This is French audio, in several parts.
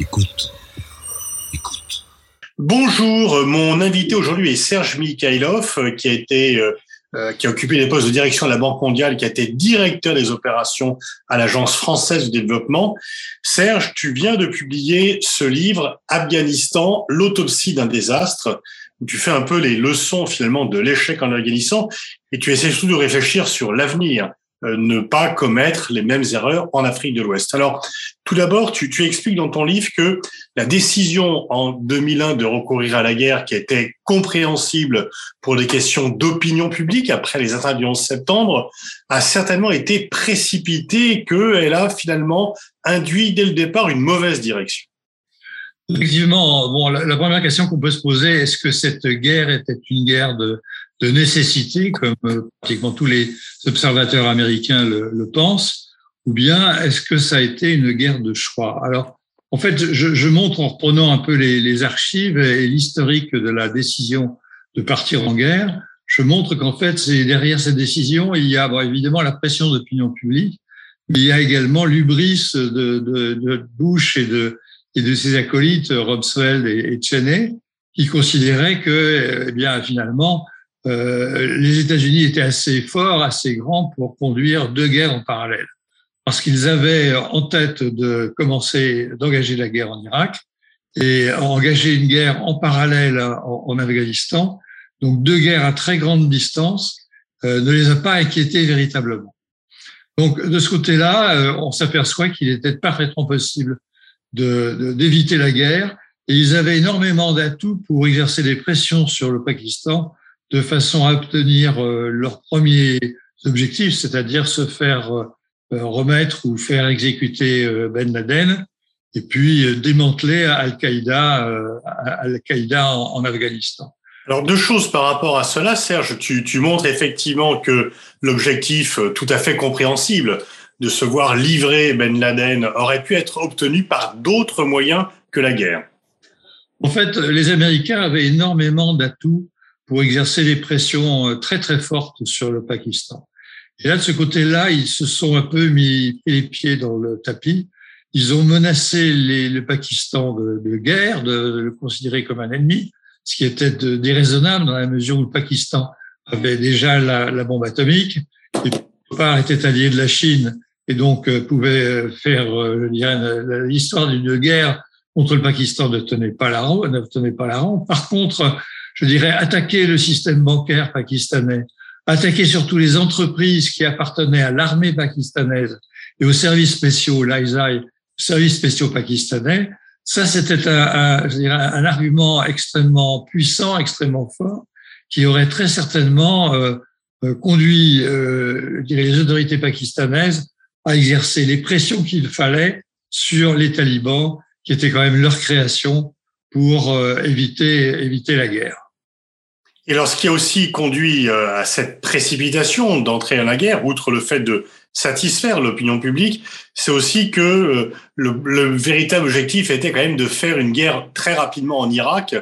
Écoute. Écoute. Bonjour, mon invité aujourd'hui est Serge Mikhailov, euh, qui a été euh, euh, qui a occupé les postes de direction de la Banque mondiale, qui a été directeur des opérations à l'Agence française de développement. Serge, tu viens de publier ce livre Afghanistan, l'autopsie d'un désastre, tu fais un peu les leçons finalement de l'échec en Afghanistan et tu essaies surtout de réfléchir sur l'avenir. Euh, ne pas commettre les mêmes erreurs en Afrique de l'Ouest. Alors, tout d'abord, tu, tu, expliques dans ton livre que la décision en 2001 de recourir à la guerre, qui était compréhensible pour des questions d'opinion publique après les attentats du 11 septembre, a certainement été précipitée et qu'elle a finalement induit dès le départ une mauvaise direction. Effectivement, bon, la, première question qu'on peut se poser, est-ce que cette guerre était une guerre de, de nécessité, comme euh, pratiquement tous les observateurs américains le, le pensent, ou bien est-ce que ça a été une guerre de choix? Alors, en fait, je, je, montre en reprenant un peu les, les archives et l'historique de la décision de partir en guerre, je montre qu'en fait, c'est derrière cette décision, il y a bon, évidemment la pression d'opinion publique, mais il y a également l'ubris de, de, de, Bush et de, et de ses acolytes, Rumsfeld et, et Cheney, qui considéraient que, eh bien, finalement, euh, les États-Unis étaient assez forts, assez grands pour conduire deux guerres en parallèle. Parce qu'ils avaient en tête de commencer, d'engager la guerre en Irak et engager une guerre en parallèle en, Afghanistan. Donc deux guerres à très grande distance euh, ne les a pas inquiétés véritablement. Donc de ce côté-là, euh, on s'aperçoit qu'il était parfaitement possible d'éviter de, la guerre et ils avaient énormément d'atouts pour exercer des pressions sur le Pakistan de façon à obtenir euh, leur premier objectif, c'est-à-dire se faire euh, remettre ou faire exécuter euh, Ben Laden, et puis démanteler Al-Qaïda Al-Qaïda en, Afghanistan. Alors deux choses par rapport à cela, Serge. Tu, tu montres effectivement que l'objectif tout à fait compréhensible de se voir livrer Ben Laden aurait pu être obtenu par d'autres moyens que la guerre. En fait, les Américains avaient énormément d'atouts pour exercer des pressions euh, très très fortes sur le Pakistan. Et là, de ce côté-là, ils se sont un peu mis les pieds dans le tapis. Ils ont menacé le Pakistan de, guerre, de, le considérer comme un ennemi, ce qui était déraisonnable dans la mesure où le Pakistan avait déjà la, la bombe atomique et part était allié de la Chine et donc euh, pouvait euh, faire l'histoire d'une guerre contre le Pakistan ne tenait pas la rang, ne tenait pas la rang. Par contre, je dirais, attaquer le système bancaire pakistanais, attaquer surtout les entreprises qui appartenaient à l'armée pakistanaise et aux services spéciaux, l'ISI, services spéciaux pakistanais, ça c'était un, je dirais, un argument extrêmement puissant, extrêmement fort, qui aurait très certainement euh, euh conduit euh, les autorités pakistanaises à exercer les pressions qu'il fallait sur les talibans, qui étaient quand même leur création pour euh, éviter, éviter la guerre. Et alors, ce qui a aussi conduit euh, à cette précipitation d'entrer dans la guerre, outre le fait de satisfaire l'opinion publique, c'est aussi que euh, le, le, véritable objectif était quand même de faire une guerre très rapidement en Irak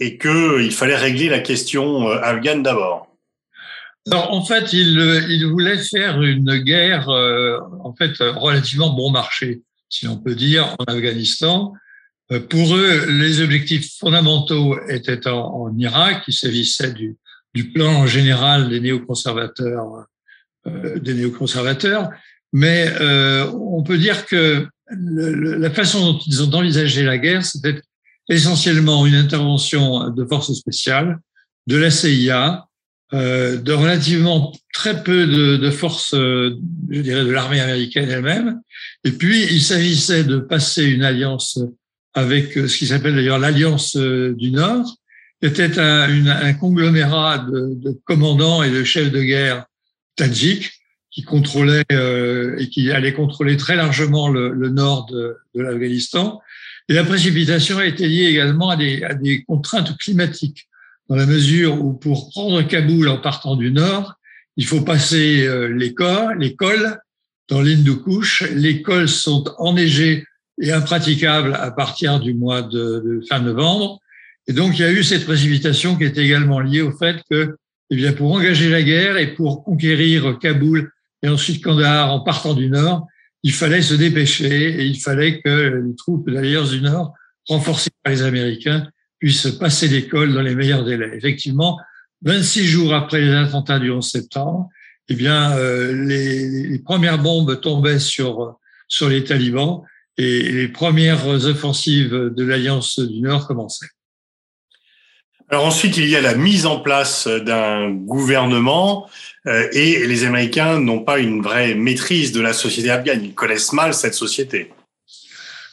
et qu'il fallait régler la question afghane d'abord. Alors, en fait, il, il, voulait faire une guerre, en fait, relativement bon marché, si on peut dire, en Afghanistan, euh, pour eux, les objectifs fondamentaux étaient en, Irak. Il s'agissait du, du, plan général des néoconservateurs, euh, des néoconservateurs. Mais euh, on peut dire que le, la façon dont ils ont envisagé la guerre, c'était essentiellement une intervention de forces spéciales, de la CIA, euh, de relativement très peu de, de forces, euh, je dirais, de l'armée américaine elle-même. Et puis, il s'agissait de passer une alliance avec euh, ce qui s'appelle d'ailleurs l'Alliance du Nord, était un, un conglomérat de, de, commandants et de chefs de guerre tadjiks qui contrôlaient euh, et qui allaient contrôler très largement le, le nord de, de l'Afghanistan. Et la précipitation a été liée également à des, à des contraintes climatiques, dans la mesure où pour prendre Kaboul en partant du nord, il faut passer euh, les, cols, dans l'Hindu Kush. Les cols sont enneigés et impraticable à partir du mois de, fin novembre. Et donc, il y a eu cette précipitation qui est également liée au fait que, eh bien, pour engager la guerre et pour conquérir Kaboul et ensuite Kandahar en partant du nord, il fallait se dépêcher et il fallait que les troupes l'Alliance du Nord, renforcées par les Américains, puissent passer l'école dans les meilleurs délais. Effectivement, 26 jours après les attentats du 11 septembre, eh bien, euh, les, les, premières bombes tombaient sur, sur les talibans et les premières offensives de l'Alliance du Nord commençaient. Alors ensuite, il y a la mise en place d'un gouvernement euh, et les Américains n'ont pas une vraie maîtrise de la société afghane. Ils connaissent mal cette société.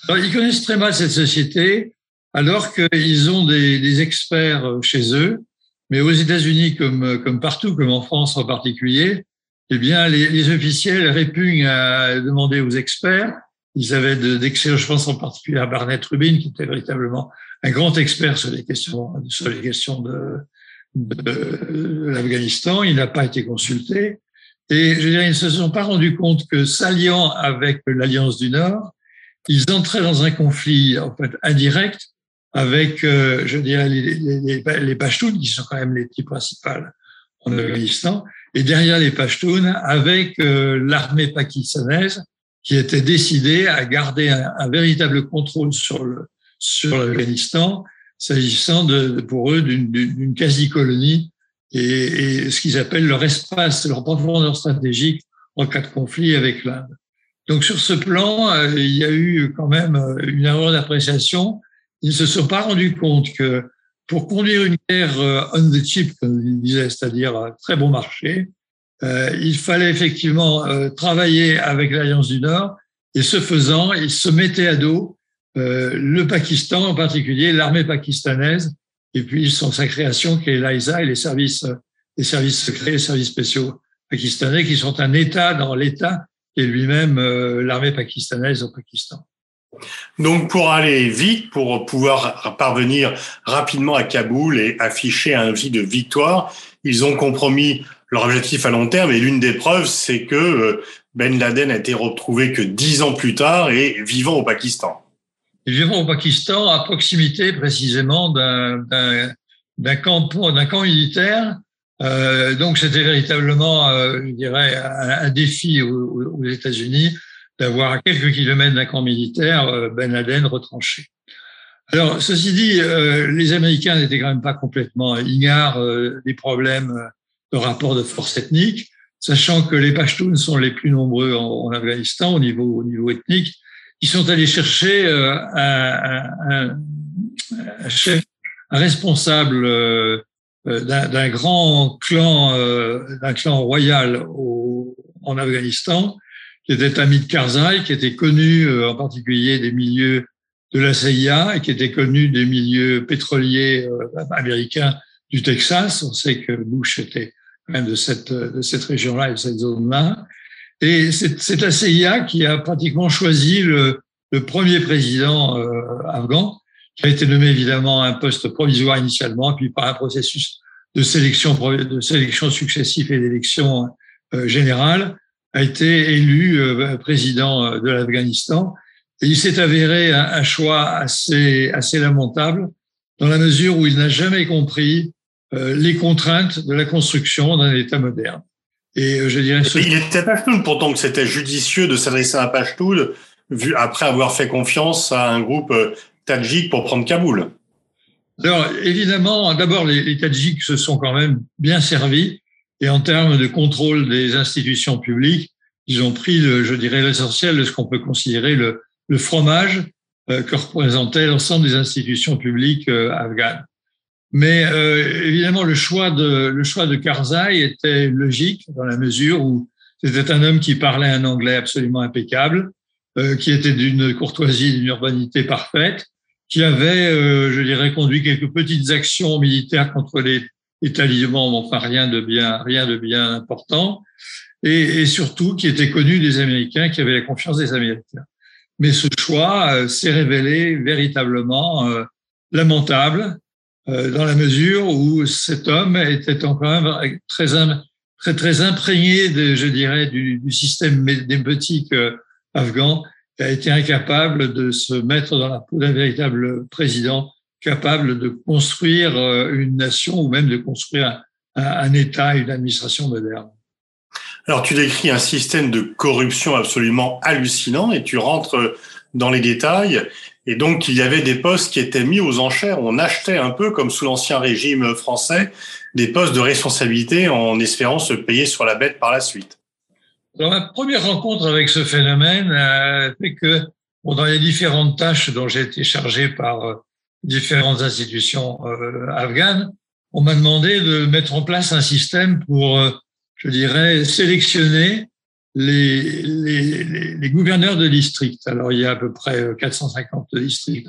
Alors, ils connaissent très mal cette société alors qu'ils ont des, des, experts chez eux. Mais aux États-Unis, comme, comme partout, comme en France en particulier, eh bien, les, les officiels répugnent à demander aux experts. Ils avaient d'excellents, je pense en particulier à Barnett Rubin, qui était véritablement un grand expert sur les questions, sur les questions de, de l'Afghanistan. Il n'a pas été consulté. Et je dirais, ils ne se sont pas rendus compte que s'alliant avec l'Alliance du Nord, ils entraient dans un conflit en fait indirect avec, euh, je dirais, les, les, les Pashtuns, qui sont quand même les types principales en Afghanistan, et derrière les Pashtuns, avec euh, l'armée pakistanaise, qui était décidée à garder un, un véritable contrôle sur le sur l'Afghanistan, s'agissant de, pour eux d'une quasi-colonie et, et, ce qu'ils appellent leur espace, leur profondeur stratégique en cas de conflit avec l'Inde. Donc sur ce plan, euh, il y a eu quand même une erreur d'appréciation ils ne se sont pas rendus compte que pour conduire une guerre euh, on the chip, comme ils disaient, c'est-à-dire à très bon marché, euh, il fallait effectivement euh, travailler avec l'Alliance du Nord et ce faisant, ils se mettaient à dos euh, le Pakistan, en particulier l'armée pakistanaise, et puis son, sa création qui est l'AISA et les services, les services secrets, les services spéciaux pakistanais qui sont un État dans l'État est lui-même euh, l'armée pakistanaise au Pakistan. Donc pour aller vite, pour pouvoir parvenir rapidement à Kaboul et afficher un objectif de victoire, ils ont compromis leur objectif à long terme. Et l'une des preuves, c'est que euh, Ben Laden a été retrouvé que dix ans plus tard et vivant au Pakistan. vivant au Pakistan, à proximité précisément d'un camp, camp militaire. Euh, donc c'était véritablement, euh, je dirais, un, défi aux États-Unis d'avoir à quelques kilomètres d'un camp militaire euh, Ben Laden retranché. Alors, ceci dit, euh, les Américains n'étaient quand même pas complètement ignares euh, des problèmes de rapport de force ethnique, sachant que les Pashtuns sont les plus nombreux en, Afghanistan au niveau, au niveau ethnique. Ils sont allés chercher un, chef, un responsable d'un grand clan, d'un clan royal en Afghanistan, qui était ami de Karzai, qui était connu euh, en particulier des milieux de la CIA et qui était connu des milieux pétroliers euh, américains du Texas. On sait que Bush était même de cette, de cette région-là et de cette zone-là. Et c'est la CIA qui a pratiquement choisi le, le premier président euh, afghan, qui a été nommé évidemment à un poste provisoire initialement, puis par un processus de sélection, de sélection successif et d'élection euh, générale a été élu euh, président euh, de l'Afghanistan. Et il s'est avéré un, un, choix assez, assez lamentable dans la mesure où il n'a jamais compris euh, les contraintes de la construction d'un État moderne. Et je dirais. Ce... Il était Pashtoun, pourtant que c'était judicieux de s'adresser à Pashtoun, vu après avoir fait confiance à un groupe tadjik pour prendre Kaboul. Alors évidemment, d'abord les, les Tadjiks se sont quand même bien servis et en termes de contrôle des institutions publiques, ils ont pris, le, je dirais, l'essentiel de ce qu'on peut considérer le, le fromage euh, que représentait l'ensemble des institutions publiques euh, afghanes. Mais euh, évidemment, le choix de le choix de Karzai était logique dans la mesure où c'était un homme qui parlait un anglais absolument impeccable, euh, qui était d'une courtoisie, d'une urbanité parfaite, qui avait, euh, je dirais, conduit quelques petites actions militaires contre les les talibans, enfin rien de bien, rien de bien important, et, et, surtout qui était connu des Américains, qui avaient la confiance des Américains. Mais ce choix euh, s'est révélé véritablement euh, lamentable euh, dans la mesure où cet homme était encore très très très imprégné, de, je dirais, du, du système démotique euh, afghan, et a été incapable de se mettre dans la peau d'un véritable président capable de construire euh, une nation ou même de construire un, un État, une administration moderne. Alors tu décris un système de corruption absolument hallucinant et tu rentres dans les détails. Et donc il y avait des postes qui étaient mis aux enchères. On achetait un peu comme sous l'ancien régime français des postes de responsabilité en espérant se payer sur la bête par la suite. Alors, ma première rencontre avec ce phénomène a fait que bon, dans les différentes tâches dont j'ai été chargé par euh, différentes institutions euh, afghanes, on m'a demandé de mettre en place un système pour, euh, je dirais, sélectionner les, les, les, gouverneurs de district. Alors, il y a à peu près 450 districts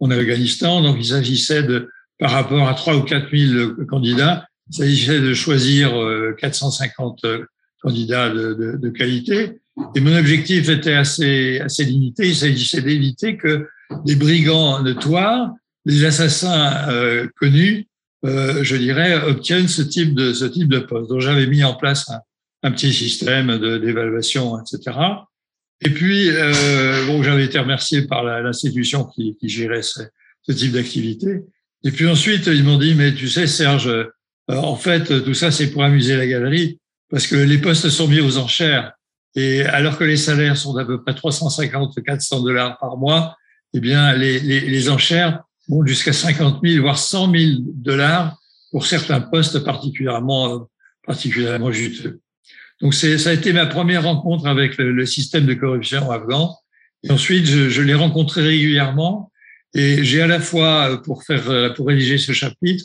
en, Afghanistan, donc il s'agissait de, par rapport à 3 ou 4 000 candidats, il s'agissait de choisir 450 candidats de, de, de, qualité. Et mon objectif était assez, assez limité. Il s'agissait d'éviter que des brigands notoires, des assassins euh, connus, euh, je dirais, obtiennent ce type de, ce type de poste. Donc j'avais mis en place un, petit système d'évaluation, etc. Et puis, euh, bon, j'avais été remercié par l'institution qui, qui, gérait ce, ce type d'activité. Et puis ensuite, ils m'ont dit, mais tu sais, Serge, euh, en fait, tout ça, c'est pour amuser la galerie parce que les postes sont mis aux enchères. Et alors que les salaires sont d'à peu près 350, 400 dollars par mois, eh bien, les, les, les enchères vont jusqu'à 50 000, voire 100 000 dollars pour certains postes particulièrement, particulièrement juteux. Donc, ça a été ma première rencontre avec le, système de corruption afghan. Et ensuite, je, je l'ai rencontré régulièrement. Et j'ai à la fois, pour faire, pour rédiger ce chapitre,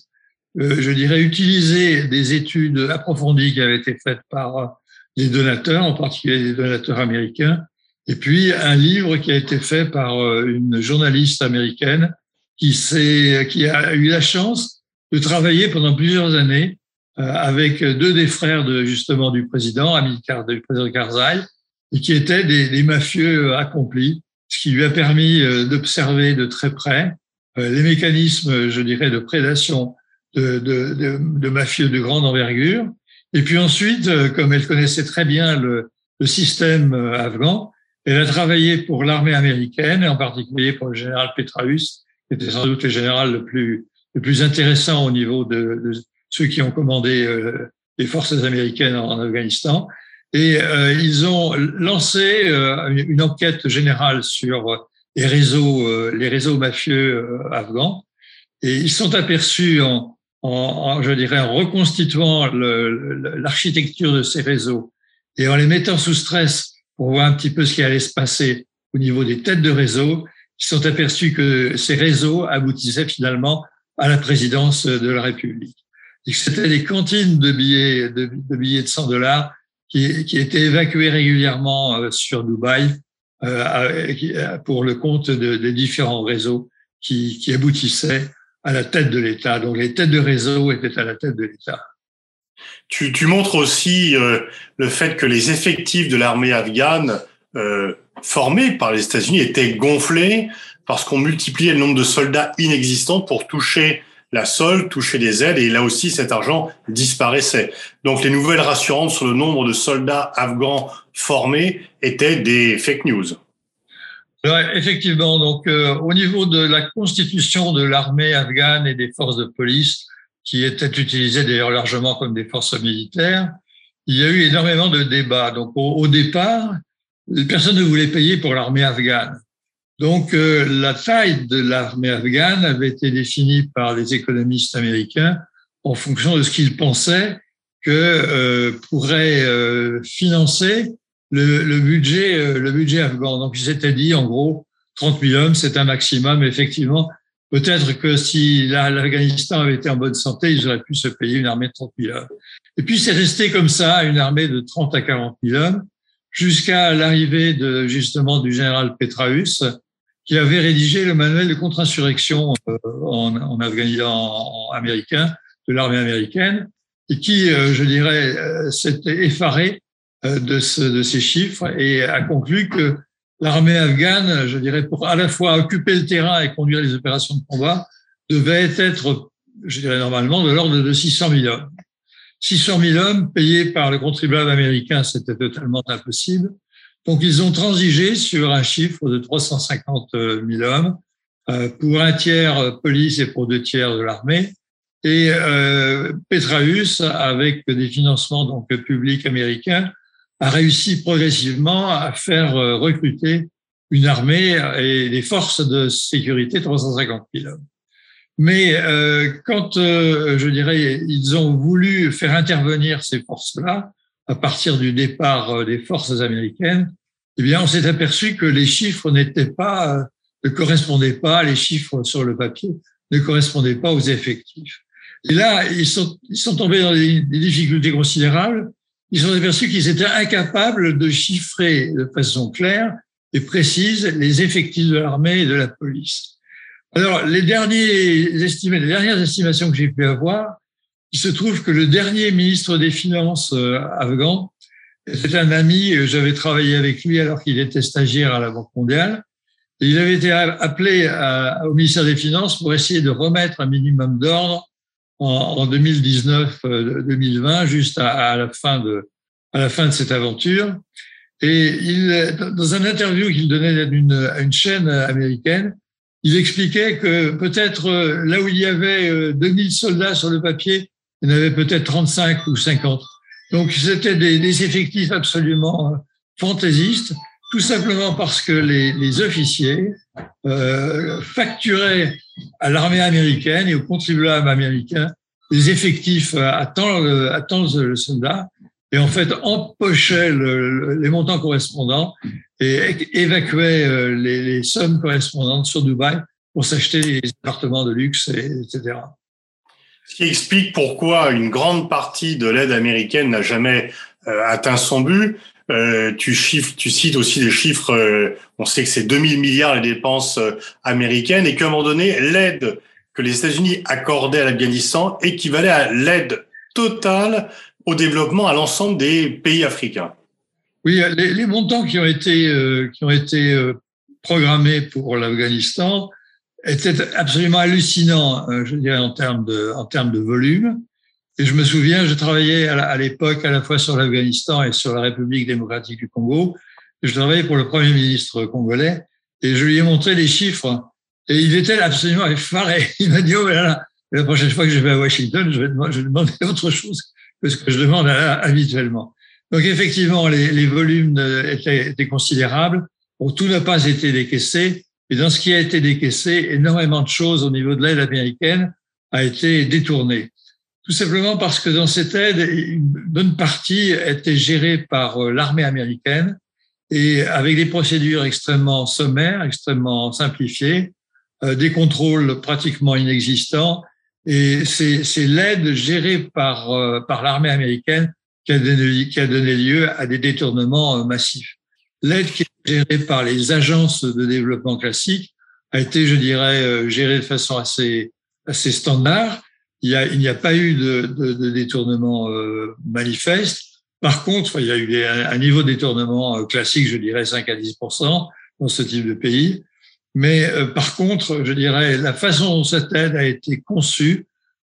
euh, je dirais, utiliser des études approfondies qui avaient été faites par des donateurs, en particulier des donateurs américains, et puis un livre qui a été fait par euh, une journaliste américaine qui, qui a eu la chance de travailler pendant plusieurs années euh, avec deux des frères de, justement du président, Amilcar, du président Karzai, et qui étaient des, des, mafieux accomplis, ce qui lui a permis d'observer de très près les mécanismes, je dirais, de prédation de, de, de, mafieux de grande envergure. Et puis ensuite, euh, comme elle connaissait très bien le, le système euh, afghan, elle a travaillé pour l'armée américaine, en particulier pour le général Petraeus, qui était sans doute le général le plus, le plus intéressant au niveau de, ceux qui ont commandé euh, les forces américaines en, Afghanistan. Et euh, ils ont lancé euh, une enquête générale sur les réseaux, les réseaux mafieux afghans. Et ils sont aperçus en, je dirais, en reconstituant l'architecture de ces réseaux et en les mettant sous stress pour voir un petit peu ce qui allait se passer au niveau des têtes de réseau, ils sont aperçus que ces réseaux aboutissaient finalement à la présidence de la République. C'était des cantines de billets de, billets de 100 dollars qui, qui, étaient évacuées régulièrement euh, sur Dubaï euh, pour le compte de, des différents réseaux qui, qui aboutissaient à la tête de l'État. Donc les têtes de réseau étaient à la tête de l'État. Tu, montres aussi euh, le fait que les effectifs de l'armée afghane euh, formés par les États-Unis étaient gonflés parce qu'on multipliait le nombre de soldats inexistants pour toucher la solde, toucher des aides, et là aussi cet argent disparaissait. Donc les nouvelles rassurantes sur le nombre de soldats afghans formés étaient des fake news effectivement, donc euh, au niveau de la constitution de l'armée afghane et des forces de police, qui étaient utilisées d'ailleurs largement comme des forces militaires, il y a eu énormément de débats. Donc au, départ, personne ne voulait payer pour l'armée afghane. Donc euh, la taille de l'armée afghane avait été définie par les économistes américains en fonction de ce qu'ils pensaient que euh, pourrait euh, financer le, le, budget, euh, le budget afghan. Donc, ils s'étaient dit, en gros, 30 000 hommes, c'est un maximum. Effectivement, peut-être que si l'Afghanistan avait été en bonne santé, ils auraient pu se payer une armée de 30 000 hommes. Et puis, c'est resté comme ça, une armée de 30 à 40 000 hommes, jusqu'à l'arrivée de, justement, du général Petraeus, qui avait rédigé le manuel de contre-insurrection euh, en, en Afghanistan américain, de l'armée américaine, et qui, euh, je dirais, s'était effaré euh, de, ce, de ces chiffres et a conclu que l'armée afghane, je dirais, pour à la fois occuper le terrain et conduire les opérations de combat, devait être, je dirais normalement, de l'ordre de 600 000 hommes. 600 000 hommes payés par le contribuable américain, c'était totalement impossible. Donc, ils ont transigé sur un chiffre de 350 000 hommes euh, pour un tiers police et pour deux tiers de l'armée. Et euh, Petraeus, avec des financements donc publics américains, a réussi progressivement à faire euh, recruter une armée et des forces de sécurité 350 000 hommes. Mais euh, quand, euh, je dirais, ils ont voulu faire intervenir ces forces-là, à partir du départ euh, des forces américaines, eh bien, on s'est aperçu que les chiffres n'étaient pas, euh, ne correspondaient pas, les chiffres sur le papier ne correspondaient pas aux effectifs. Et là, ils sont, ils sont tombés dans des, des difficultés considérables. Ils sont aperçus qu'ils étaient incapables de chiffrer de façon claire et précise les effectifs de l'armée et de la police. Alors, les, derniers estimés, les dernières estimations que j'ai pu avoir, il se trouve que le dernier ministre des Finances euh, afghan était un ami, j'avais travaillé avec lui alors qu'il était stagiaire à la Banque mondiale. Et il avait été appelé au ministère des Finances pour essayer de remettre un minimum d'ordre en, 2019-2020, euh, juste à, la fin de, à la fin de cette aventure. Et dans un interview qu'il donnait à une, chaîne américaine, il expliquait que peut-être euh, là où il y avait 2000 euh, soldats sur le papier, il y en avait peut-être 35 ou 50. Donc c'était des, effectifs absolument fantaisistes, tout simplement parce que les, les officiers euh, facturaient à l'armée américaine et aux contribuables américains des effectifs à tant, à tant de soldats et en fait empochaient le, les montants correspondants et évacuait euh, les, les, sommes correspondantes sur Dubaï pour s'acheter des appartements de luxe, etc. Ce qui explique pourquoi une grande partie de l'aide américaine n'a jamais euh, atteint son but. Euh, tu, chiffres, tu cites aussi des chiffres, euh, on sait que c'est 2000 milliards les dépenses euh, américaines et qu'à un moment donné, l'aide que les États-Unis accordaient à l'Afghanistan équivalait à l'aide totale au développement à l'ensemble des pays africains. Oui, les, les, montants qui ont été, euh, qui ont été euh, programmés pour l'Afghanistan étaient absolument hallucinants, je dirais, en termes de, en termes de volume. Et je me souviens, je travaillais à l'époque à la fois sur l'Afghanistan et sur la République démocratique du Congo. Je travaillais pour le Premier ministre congolais et je lui ai montré les chiffres. Et il était absolument effaré. Il m'a dit, oh là là, la prochaine fois que je vais à Washington, je vais demander autre chose que ce que je demande habituellement. Donc effectivement, les, volumes étaient, considérables. Bon, tout n'a pas été décaissé. Et dans ce qui a été décaissé, énormément de choses au niveau de l'aide américaine a été détourné. Tout simplement parce que dans cette aide, une bonne partie était gérée par euh, l'armée américaine et avec des procédures extrêmement sommaires, extrêmement simplifiées, euh, des contrôles pratiquement inexistants. Et c'est l'aide gérée par, euh, par l'armée américaine qui a, donné, qui a donné lieu à des détournements massifs. L'aide qui est gérée par les agences de développement classiques a été, je dirais, gérée de façon assez, assez standard. Il n'y a, a, pas eu de, de, de détournement euh, manifeste. Par contre, il y a eu un, niveau de détournement classique, je dirais 5 à 10% dans ce type de pays. Mais par contre, je dirais, la façon dont cette aide a été conçue,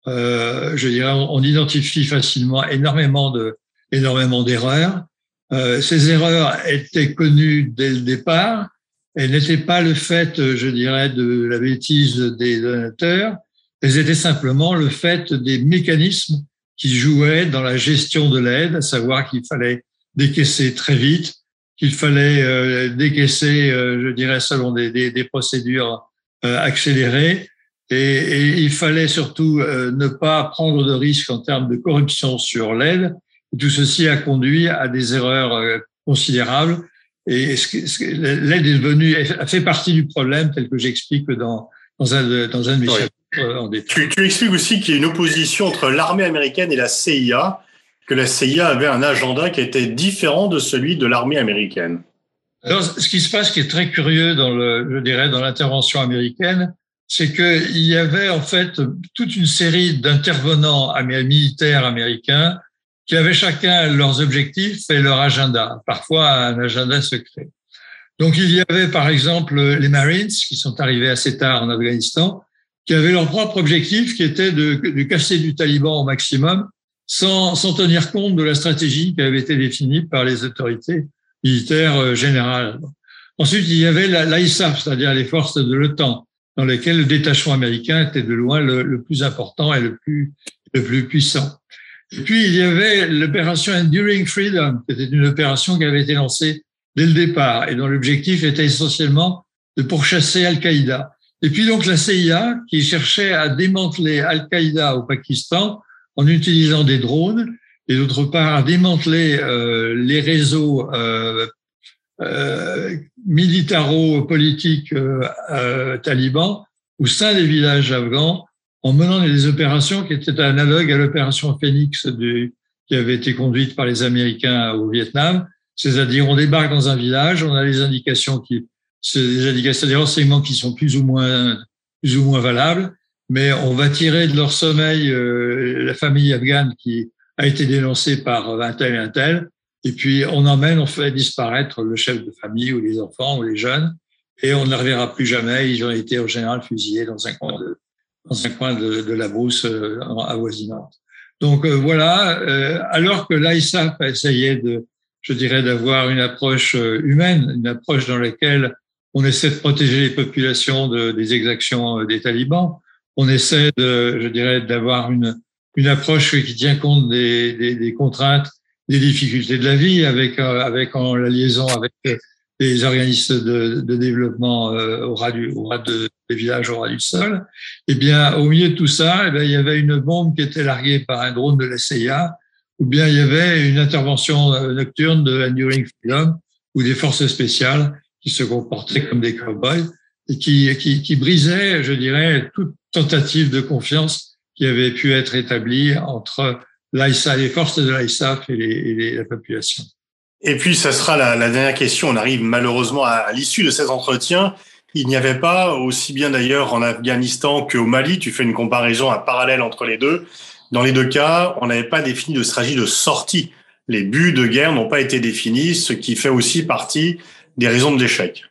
euh, je dirais, on identifie facilement énormément de, énormément d'erreurs. Euh, ces erreurs étaient connues dès le départ. Elles n'étaient pas le fait, je dirais, de la bêtise des donateurs. Elles étaient simplement le fait des mécanismes qui jouaient dans la gestion de l'aide, à savoir qu'il fallait décaisser très vite, qu'il fallait euh, décaisser, euh, je dirais, selon des, des, des procédures euh, accélérées. Et, et, il fallait surtout ne pas prendre de risques en termes de corruption sur l'aide, tout ceci a conduit à des erreurs considérables. Et l'aide est devenue, a fait partie du problème tel que j'explique dans, dans, un, dans un de mes chapitres. euh, en détail. Tu, tu expliques aussi qu'il y a une opposition entre l'armée américaine et la CIA, que la CIA avait un agenda qui était différent de celui de l'armée américaine. Alors, ce qui se passe, qui est très curieux dans le, je dirais, dans l'intervention américaine, c'est qu'il y avait en fait toute une série d'intervenants militaires américains qui avaient chacun leurs objectifs et leur agenda, parfois un agenda secret. Donc il y avait par exemple les Marines qui sont arrivés assez tard en Afghanistan, qui avaient leur propre objectif qui était de, de casser du taliban au maximum sans, sans, tenir compte de la stratégie qui avait été définie par les autorités militaires euh, générales. Ensuite, il y avait l'ISAF, c'est-à-dire les forces de l'OTAN, dans lesquels le détachement américain était de loin le, plus important et le plus, le plus puissant. Et puis, il y avait l'opération Enduring Freedom, qui était une opération qui avait été lancée dès le départ et dont l'objectif était essentiellement de pourchasser Al-Qaïda. Et puis donc la CIA qui cherchait à démanteler Al-Qaïda au Pakistan en utilisant des drones et d'autre part à démanteler euh, les réseaux euh, euh, militaro-politiques euh, euh, talibans au sein des villages afghans en menant des opérations qui étaient analogues à l'opération Phoenix de, qui avait été conduite par les Américains au Vietnam. C'est-à-dire, on débarque dans un village, on a les indications qui, c'est des indications, des renseignements qui sont plus ou moins, plus ou moins valables, mais on va tirer de leur sommeil euh, la famille afghane qui a été dénoncée par un tel et un tel, et puis on emmène, on fait disparaître le chef de famille ou les enfants ou les jeunes, et on ne les reverra plus jamais. Ils ont été en général fusillés dans un coin de, dans un coin de, la brousse euh, avoisinante. Donc euh, voilà, euh, alors que l'ISAF a essayé de, je dirais, d'avoir une approche humaine, une approche dans laquelle on essaie de protéger les populations de, des exactions des talibans, on essaie de, je dirais, d'avoir une, une approche qui tient compte des, des, des contraintes des difficultés de la vie, avec euh, avec en la liaison avec les organismes de, de développement euh, au ras du au ras de, des villages au ras du sol. Eh bien, au milieu de tout ça, eh bien, il y avait une bombe qui était larguée par un drone de la CIA, ou bien il y avait une intervention euh, nocturne de Enduring Freedom ou des forces spéciales qui se comportaient comme des cowboys et qui, qui, qui brisaient, je dirais, toute tentative de confiance qui avait pu être établie entre les forces de l'ISAF et, les, la population. Et puis, ça sera la, la dernière question. On arrive malheureusement à, à l'issue de cet entretien. Il n'y avait pas, aussi bien d'ailleurs en Afghanistan qu'au Mali, tu fais une comparaison, un parallèle entre les deux. Dans les deux cas, on n'avait pas défini de stratégie de sortie. Les buts de guerre n'ont pas été définis, ce qui fait aussi partie des raisons de l'échec.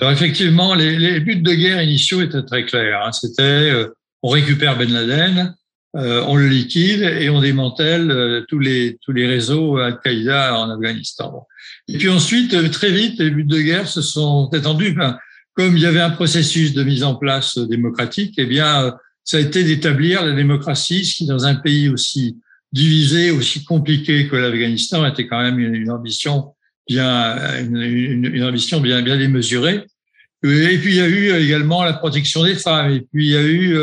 Alors effectivement, les, les, buts de guerre initiaux étaient très clairs. Hein. C'était euh, on récupère Ben Laden, euh, on le liquide et on démantèle euh, tous les tous les réseaux Al-Qaïda en Afghanistan. Et puis ensuite, euh, très vite, les buts de guerre se sont étendus. comme il y avait un processus de mise en place démocratique, eh bien, ça a été d'établir la démocratie, ce qui dans un pays aussi divisé, aussi compliqué que l'Afghanistan, était quand même une, ambition bien une, une, ambition bien bien démesurée. Et puis il y a eu également la protection des femmes. Et puis il y a eu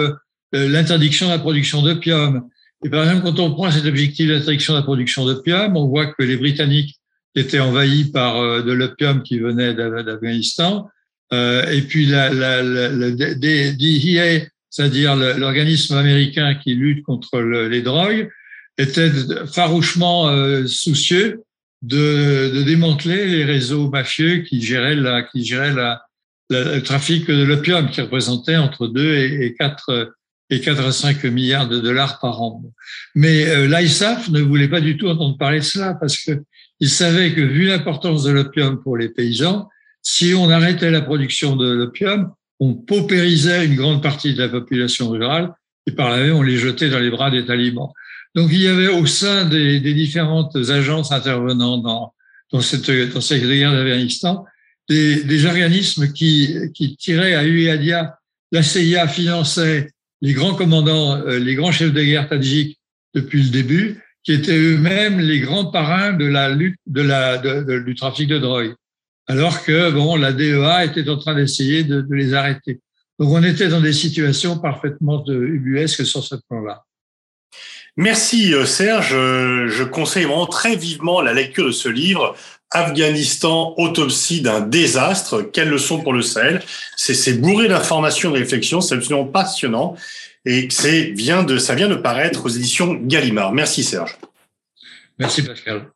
euh, l'interdiction de la production d'opium. Et par exemple, quand on prend cet objectif d'interdiction de la production d'opium, on voit que les Britanniques étaient envahis par euh, de l'opium qui venait d'Afghanistan, euh, et puis la, la, la, DEA, c'est-à-dire l'organisme américain qui lutte contre les drogues, était farouchement soucieux de, de, démanteler les réseaux mafieux qui géraient, la, qui géraient la, le trafic de l'opium, qui représentait entre 2 et, et 4 et 4 à 5 milliards de dollars par an. Mais euh, l'ISAF ne voulait pas du tout entendre parler de cela parce que il savait que vu l'importance de l'opium pour les paysans, si on arrêtait la production de l'opium, on paupérisait une grande partie de la population rurale et par là même on les jetait dans les bras des talibans. Donc il y avait au sein des, différentes agences intervenant dans, cette, guerre d'Afghanistan des, organismes qui, qui tiraient à Uyadia. La CIA finançait les grands commandants, euh, les grands chefs de guerre tadjiks depuis le début, qui étaient eux-mêmes les grands parrains de la lutte de la, du trafic de drogue. Alors que bon, la DEA était en train d'essayer de, de, les arrêter. Donc on était dans des situations parfaitement ubuesques sur ce plan-là. Merci euh, Serge. Je conseille vraiment très vivement la lecture de ce livre. Afghanistan, autopsie d'un désastre. Quelle leçon pour le Sahel? C'est bourré d'informations, de réflexions. C'est absolument passionnant. Et vient de, ça vient de paraître aux éditions Gallimard. Merci Serge. Merci Pascal.